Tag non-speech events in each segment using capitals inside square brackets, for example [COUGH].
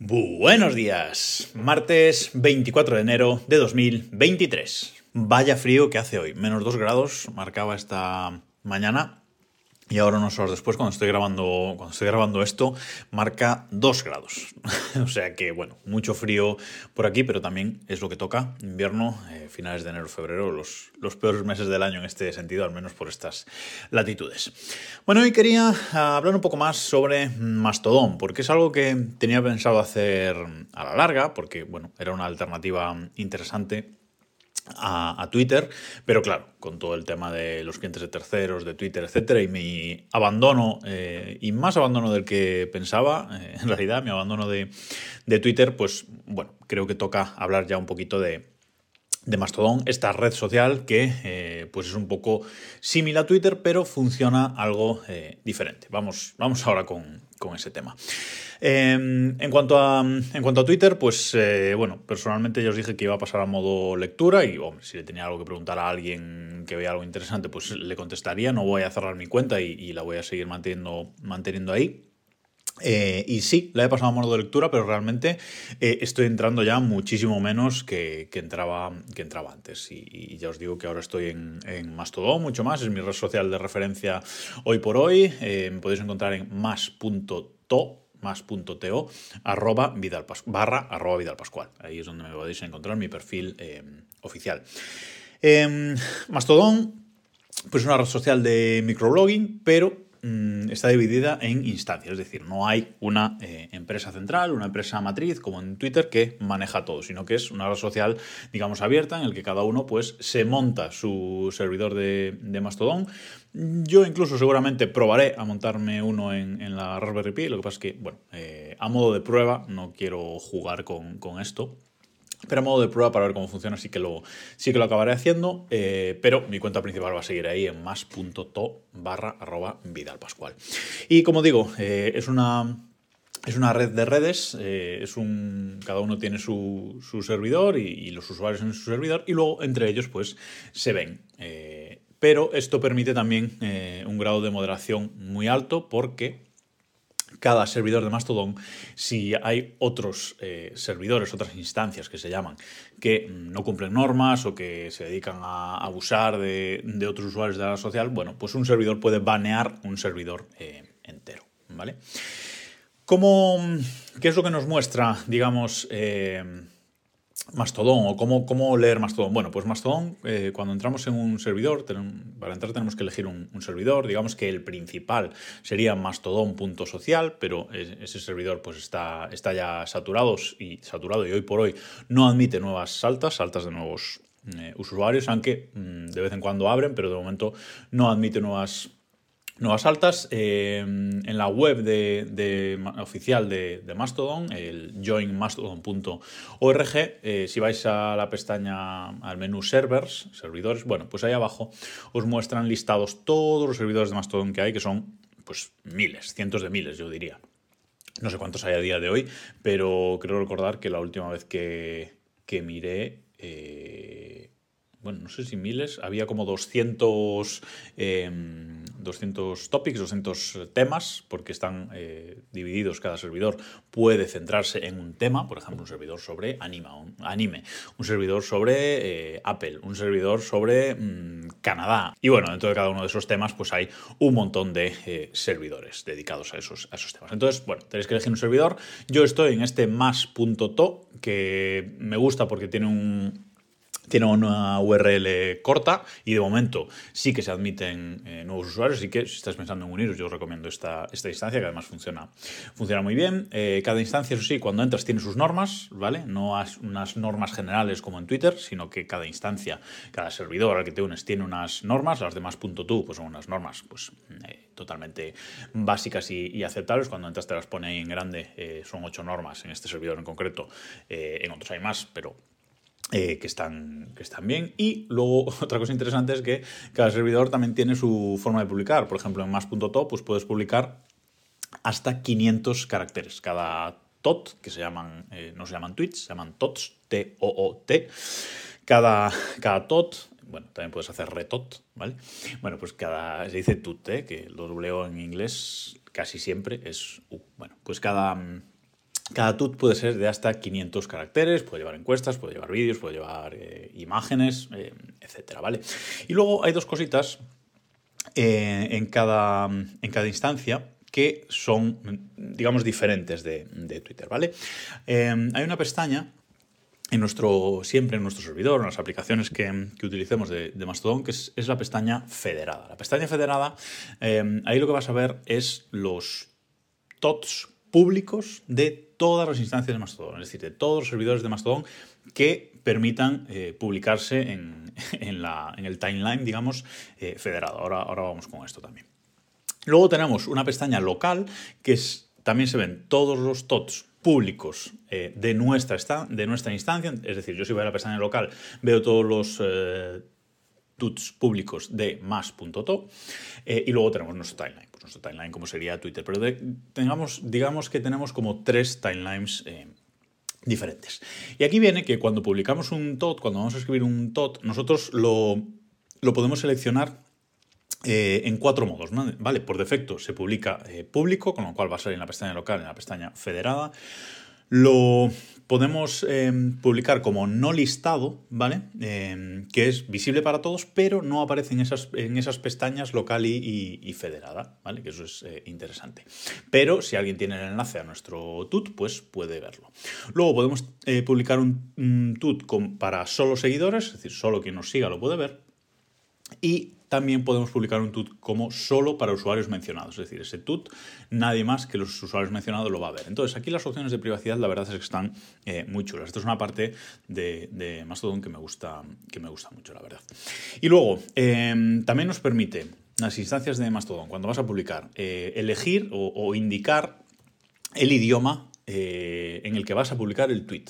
Buenos días, martes 24 de enero de 2023. Vaya frío que hace hoy, menos 2 grados marcaba esta mañana y ahora unos horas después, cuando estoy grabando, cuando estoy grabando esto, marca 2 grados. [LAUGHS] o sea que, bueno, mucho frío por aquí, pero también es lo que toca. Invierno, eh, finales de enero, febrero, los, los peores meses del año en este sentido, al menos por estas latitudes. Bueno, hoy quería ah, hablar un poco más sobre Mastodon, porque es algo que tenía pensado hacer a la larga, porque, bueno, era una alternativa interesante a, Twitter, pero claro, con todo el tema de los clientes de terceros, de Twitter, etcétera, y mi abandono, eh, y más abandono del que pensaba, eh, en realidad, mi abandono de, de, Twitter, pues bueno, creo que toca hablar ya un poquito de, de Mastodon, esta red social que eh, pues es un poco similar a Twitter, pero funciona algo diferente. Vamos, vamos ahora con, con ese tema. Em, en, cuanto a, en cuanto a Twitter, pues eh, bueno, personalmente ya os dije que iba a pasar a modo lectura y hombre, si le tenía algo que preguntar a alguien que vea algo interesante, pues le contestaría. No voy a cerrar mi cuenta y, la voy a seguir manteniendo, manteniendo ahí. Eh, y sí, la he pasado a modo de lectura, pero realmente eh, estoy entrando ya muchísimo menos que, entraba, que entraba antes. Y, ya os digo que ahora estoy en, en, Mastodon mucho más, es mi red social de referencia hoy por hoy. me podéis encontrar en más.to más.to arroba Vidal barra arroba Vidal. Ahí es donde me podéis encontrar mi perfil eh, oficial. Em, Mastodon, pues una red social de microblogging, pero Mm, está dividida en instancias, es decir, no hay una eh, empresa central, una empresa matriz como en Twitter que maneja todo, sino que es una red social, digamos, abierta en el que cada uno pues se monta su servidor de, Mastodon. Yo incluso seguramente probaré a montarme uno en, la Raspberry Pi, lo que pasa es que, bueno, eh, a modo de prueba no quiero jugar con esto. Pero a modo de prueba para ver cómo funciona sí que lo, sí que lo acabaré haciendo, eh, pero mi cuenta principal va a seguir ahí en más.to barra arroba vidalpascual. Y como digo, eh, es una... Es una red de redes, eh, es un, cada uno tiene su, servidor y, los usuarios en su servidor y luego entre ellos pues se ven. pero esto permite también un grado de moderación muy alto porque cada servidor de Mastodon, si hay otros eh, servidores, otras instancias que se llaman, que no cumplen normas o que se dedican a abusar de, otros usuarios de la red social, bueno, pues un servidor puede banear un servidor eh, entero, ¿vale? ¿Cómo, ¿Qué es lo que nos muestra, digamos, eh, Mastodon o cómo, cómo, leer Mastodon. Bueno, pues Mastodon, eh, cuando entramos en un servidor, para entrar tenemos que elegir un, servidor. Digamos que el principal sería mastodon.social, pero ese servidor pues está, está ya saturado y, saturado y hoy por hoy no admite nuevas saltas, saltas de nuevos eh, usuarios, aunque mm, de vez en cuando abren, pero de momento no admite nuevas Nuevas altas eh, en la web de, oficial de, Mastodon, el joinmastodon.org. Eh, si vais a la pestaña, al menú servers, servidores, bueno, pues ahí abajo os muestran listados todos los servidores de Mastodon que hay, que son pues miles, cientos de miles, yo diría. No sé cuántos hay a día de hoy, pero creo recordar que la última vez que, que miré... Eh, bueno, no sé si miles, había como 200, 200 em, topics, 200 temas, porque están eh, divididos, cada servidor puede centrarse en un tema, por ejemplo, un servidor sobre anima, un, anime, un servidor sobre eh, Apple, un servidor sobre mm, Canadá. Y bueno, dentro de cada uno de esos temas, pues hay un montón de eh, servidores dedicados a esos, a esos temas. Entonces, bueno, tenéis que elegir un servidor. Yo estoy en este más.to, que me gusta porque tiene un tiene una URL corta y de momento sí que se admiten eh, nuevos usuarios, así que si estás pensando en uniros yo os recomiendo esta, esta instancia que además funciona, funciona muy bien. Eh, cada instancia, eso sí, cuando entras tiene sus normas, ¿vale? No unas normas generales como en Twitter, sino que cada instancia, cada servidor al que te unes tiene unas normas, las demás .tu pues son unas normas pues eh, totalmente básicas y, aceptables. Cuando entras te las pone ahí en grande, son ocho normas en este servidor en concreto, en otros hay más, pero eh, que, están, que están bien. Y luego [LAUGHS] otra cosa interesante es que cada servidor también tiene su forma de publicar. Por ejemplo, en más.to pues puedes publicar hasta 500 caracteres. Cada tot, que se llaman, eh, no se llaman tweets, se llaman tots, T-O-O-T. Cada, cada tot, bueno, también puedes hacer retot, ¿vale? Bueno, pues cada, se dice tut, ¿eh? que lo dobleo en inglés casi siempre es U. Bueno, pues cada cada tut puede ser de hasta 500 caracteres, puede llevar encuestas, puede llevar vídeos, puede llevar eh, imágenes, eh, etcétera, ¿vale? Y luego hay dos cositas eh, en, cada, en cada instancia que son, digamos, diferentes de, Twitter, ¿vale? hay una pestaña en nuestro, siempre en nuestro servidor, en las aplicaciones que, utilicemos de, Mastodon, que es, la pestaña federada. La pestaña federada, ahí lo que vas a ver es los TOTS públicos de todas las instancias de Mastodon, es decir, de todos los servidores de Mastodon que permitan eh, publicarse en, [LAUGHS] el timeline, digamos, eh, federado. Ahora, ahora vamos con esto también. Luego tenemos una pestaña local que también se ven todos los TOTs públicos eh, de, nuestra de nuestra instancia, es decir, yo si voy a la pestaña local veo todos los tuts públicos de más.to y luego tenemos nuestro timeline nuestro timeline como sería Twitter, pero tengamos, digamos que tenemos como tres timelines eh, diferentes. Y aquí viene que cuando publicamos un TOT, cuando vamos a escribir un TOT, nosotros lo, lo podemos seleccionar eh, en cuatro modos, ¿vale? Por defecto se publica eh, público, con lo cual va a salir en la pestaña local, en la pestaña federada. Lo podemos em, publicar como no listado, ¿vale? Em, que es visible para todos, pero no aparece en esas, en esas pestañas local y, federada, ¿vale? Que eso es eh, interesante. Pero si alguien tiene el enlace a nuestro tut, pues puede verlo. Luego podemos eh, publicar un, un tut para solo seguidores, es decir, solo quien nos siga lo puede ver. Y también podemos publicar un tut como solo para usuarios mencionados. Es decir, ese tut nadie más que los usuarios mencionados lo va a ver. Entonces, aquí las opciones de privacidad, la verdad es que están eh, muy chulas. Esto es una parte de, Mastodon que me, gusta, que me gusta mucho, la verdad. Y luego, em, también nos permite las instancias de Mastodon, cuando vas a publicar, eh, elegir o, indicar el idioma eh, en el que vas a publicar el tweet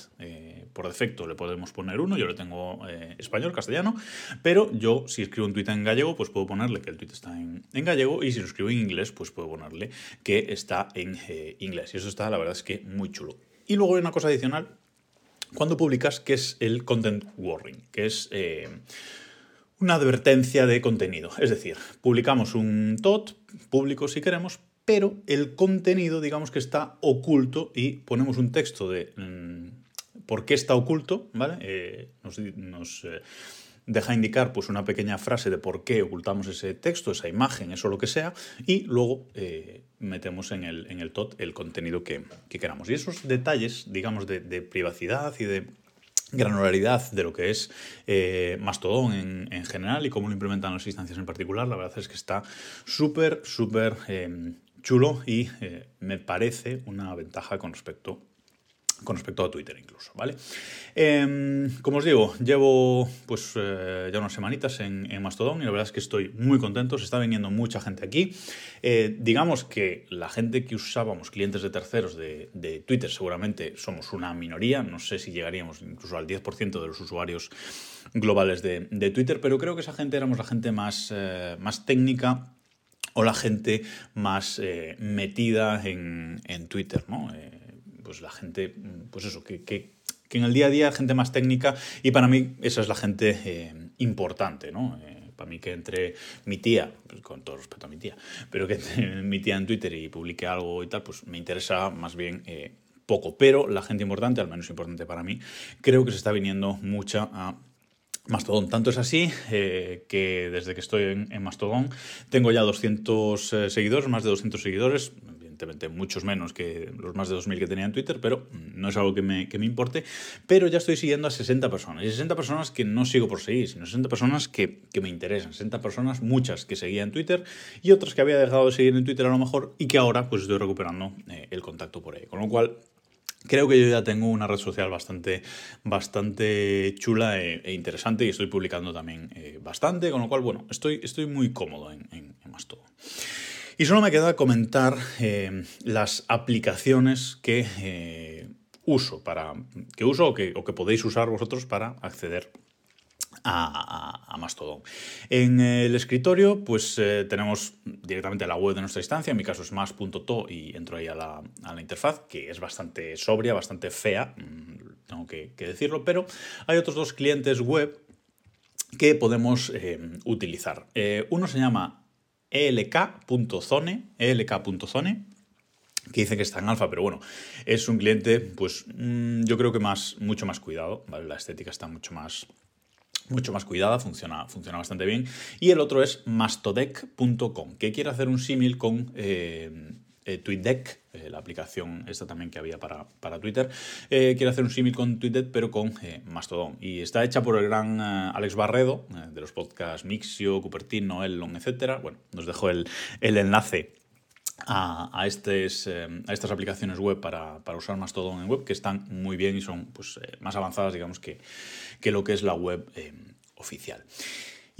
por defecto le podemos poner uno, yo le tengo eh, español, castellano, pero yo si escribo un tweet en gallego, pues puedo ponerle que el tweet está en, gallego y si lo escribo en inglés, pues puedo ponerle que está en eh, inglés. Y eso está, la verdad es que muy chulo. Y luego hay una cosa adicional cuando publicas que es el content warning, que es... Eh, una advertencia de contenido. Es decir, publicamos un TOT público si queremos, pero el contenido, digamos que está oculto y ponemos un texto de mm, por qué está oculto, ¿vale? Eh, nos, eh, deja indicar pues, una pequeña frase de por qué ocultamos ese texto, esa imagen, eso lo que sea, y luego eh, metemos en el, en el TOT el contenido que, queramos. Y esos detalles, digamos, de, privacidad y de granularidad de lo que es Mastodon en, en, general y cómo lo implementan las instancias en particular, la verdad es que está súper, súper chulo y me parece una ventaja con respecto con respecto a Twitter incluso, ¿vale? Em, como os digo, llevo pues eh, ya unas semanitas en, Mastodon y la verdad es que estoy muy contento, se está viniendo mucha gente aquí. Eh, digamos que la gente que usábamos, clientes de terceros de, Twitter, seguramente somos una minoría, no sé si llegaríamos incluso al 10% de los usuarios globales de, Twitter, pero creo que esa gente éramos la gente más, eh, más técnica o la gente más metida en, en Twitter, ¿no? Pues la gente, pues eso, que, en el día a día gente más técnica y para mí esa es la gente eh, importante, ¿no? Eh, para mí que entre mi tía, pues con todo respeto a mi tía, pero que entre [LAUGHS] mi tía en Twitter y publique algo y tal, pues me interesa más bien eh, poco. Pero la gente importante, al menos importante para mí, creo que se está viniendo mucha a Mastodon. Tanto es así que desde que estoy en, en Mastodon tengo ya 200 seguidores, más de 200 seguidores evidentemente muchos menos que los más de 2.000 que tenía en Twitter, pero no es algo que me, que me, importe. Pero ya estoy siguiendo a 60 personas. Y 60 personas que no sigo por seguir, sino 60 personas que, que me interesan. 60 personas, muchas que seguía en Twitter y otras que había dejado de seguir en Twitter a lo mejor y que ahora pues estoy recuperando eh, el contacto por ahí. Con lo cual, Creo que yo ya tengo una red social bastante, bastante chula e, e interesante y estoy publicando también eh, bastante, con lo cual, bueno, estoy, estoy muy cómodo en, en, en todo. Y solo me queda comentar eh, las aplicaciones que eh, uso para. que uso o que, podéis usar vosotros para acceder a, Mastodon. En el escritorio, pues eh, tenemos directamente la web de nuestra instancia, en mi caso es más.to y entro ahí a la, interfaz, que es bastante sobria, bastante fea, mm, tengo que, decirlo, pero hay otros dos clientes web que podemos utilizar. uno se llama elk.zone, elk.zone, que dice que está en alfa, pero bueno, es un cliente, pues mm, yo creo que más, mucho más cuidado, ¿vale? La estética está mucho más, mucho más cuidada, funciona, funciona bastante bien. Y el otro es mastodec.com, que quiere hacer un símil con eh, eh, TweetDeck, eh, la aplicación esta también que había para, Twitter, quiere hacer un símil con TweetDeck, pero con Mastodon. Y está hecha por el gran Alex Barredo, de los podcasts Mixio, Cupertino, Elon, etc. Bueno, nos dejó el, el enlace a, a, eh, a, estas aplicaciones web para, para, usar Mastodon en web que están muy bien y son pues, eh, más avanzadas, digamos, que, que, lo que es la web eh, oficial.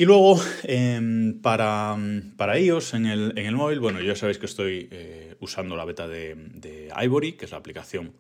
Y luego, em, para, para iOS en el, en el, móvil, bueno, ya sabéis que estoy usando la beta de, Ivory, que es la aplicación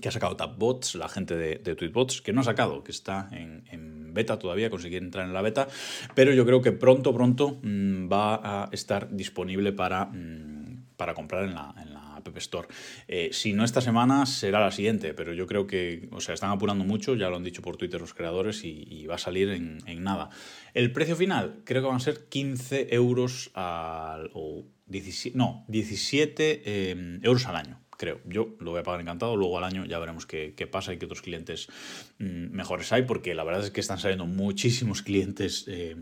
que ha sacado TapBots, la gente de, de Tweetbots, que no ha sacado, que está en, beta todavía, conseguir entrar en la beta, pero yo creo que pronto, pronto mm, va a estar disponible para... Mm, para comprar en la, en la App Store. Eh, si no esta semana, será la siguiente, pero yo creo que, o sea, están apurando mucho, ya lo han dicho por Twitter los creadores y, va a salir en, nada. El precio final creo que van a ser 15 euros al... O 17, no, 17 eh, euros al año creo. Yo lo voy a pagar encantado, luego al año ya veremos qué, pasa y qué otros clientes mm, mejores hay, porque la verdad es que están saliendo muchísimos clientes eh,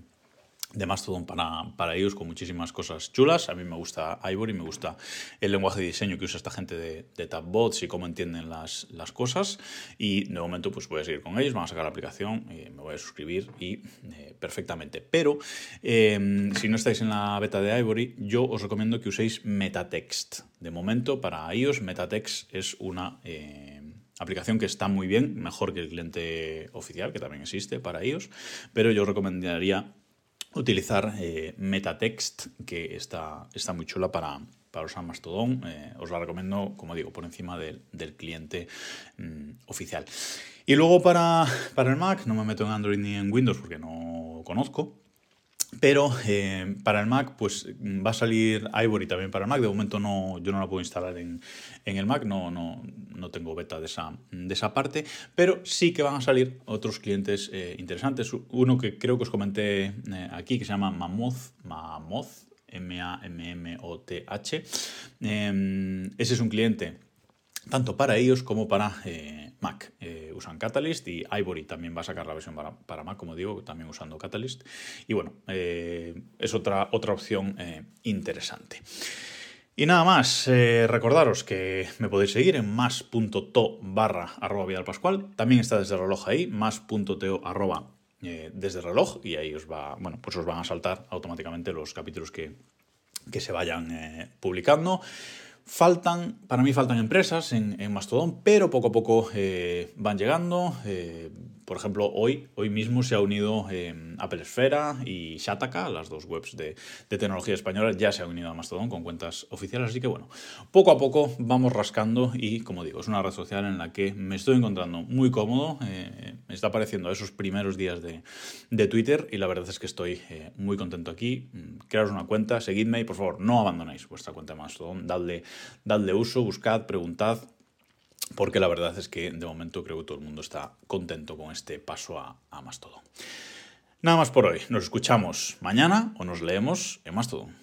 de Mastodon para, para ellos con muchísimas cosas chulas. A mí me gusta Ivory, me gusta el lenguaje de diseño que usa esta gente de, TabBots y cómo entienden las, las, cosas. Y de momento pues voy a seguir con ellos, van a sacar la aplicación, y me voy a suscribir y eh, perfectamente. Pero em, si no estáis en la beta de Ivory, yo os recomiendo que uséis Metatext. De momento para iOS Metatext es una... Eh, aplicación que está muy bien, mejor que el cliente oficial, que también existe para iOS, pero yo os recomendaría utilizar eh, Metatext, que está, está muy chula para, para usar Mastodon. Eh, os la recomiendo, como digo, por encima del, cliente mm, oficial. Y luego para, para el Mac, no me meto en Android ni en Windows porque no conozco. Pero eh, para el Mac, pues va a salir Ivory también para el Mac. De momento no, yo no la puedo instalar en, el Mac, no, no, no, tengo beta de esa, de esa parte. Pero sí que van a salir otros clientes eh, interesantes. Uno que creo que os comenté eh, aquí, que se llama Mammoth, Mammoth, M-A-M-M-O-T-H. Em, ese es un cliente tanto para ellos como para Mac. Eh, usan Catalyst y Ivory también va a sacar la versión para, Mac, como digo, también usando Catalyst. Y bueno, eh, es otra, otra opción eh, interesante. Y nada más, recordaros que me podéis seguir en más.to barra arroba Vidal Pascual. También está desde el reloj ahí, más.to arroba desde el reloj y ahí os va, bueno, pues os van a saltar automáticamente los capítulos que, que se vayan publicando. Faltan, para mí faltan empresas en, en Mastodon, pero poco a poco eh, van llegando. Eh, por ejemplo, hoy, hoy mismo se ha unido eh, Apple Esfera y Shataka, las dos webs de, tecnología española, ya se han unido a Mastodon con cuentas oficiales. Así que bueno, poco a poco vamos rascando y, como digo, es una red social en la que me estoy encontrando muy cómodo. Eh, me está apareciendo esos primeros días de, Twitter y la verdad es que estoy eh, muy contento aquí. Crearos una cuenta, seguidme y por favor no abandonéis vuestra cuenta de Mastodon. Dadle, dadle uso, buscad, preguntad porque la verdad es que de momento creo que todo el mundo está contento con este paso a, a Mastodon. Nada más por hoy, nos escuchamos mañana o nos leemos en Mastodon.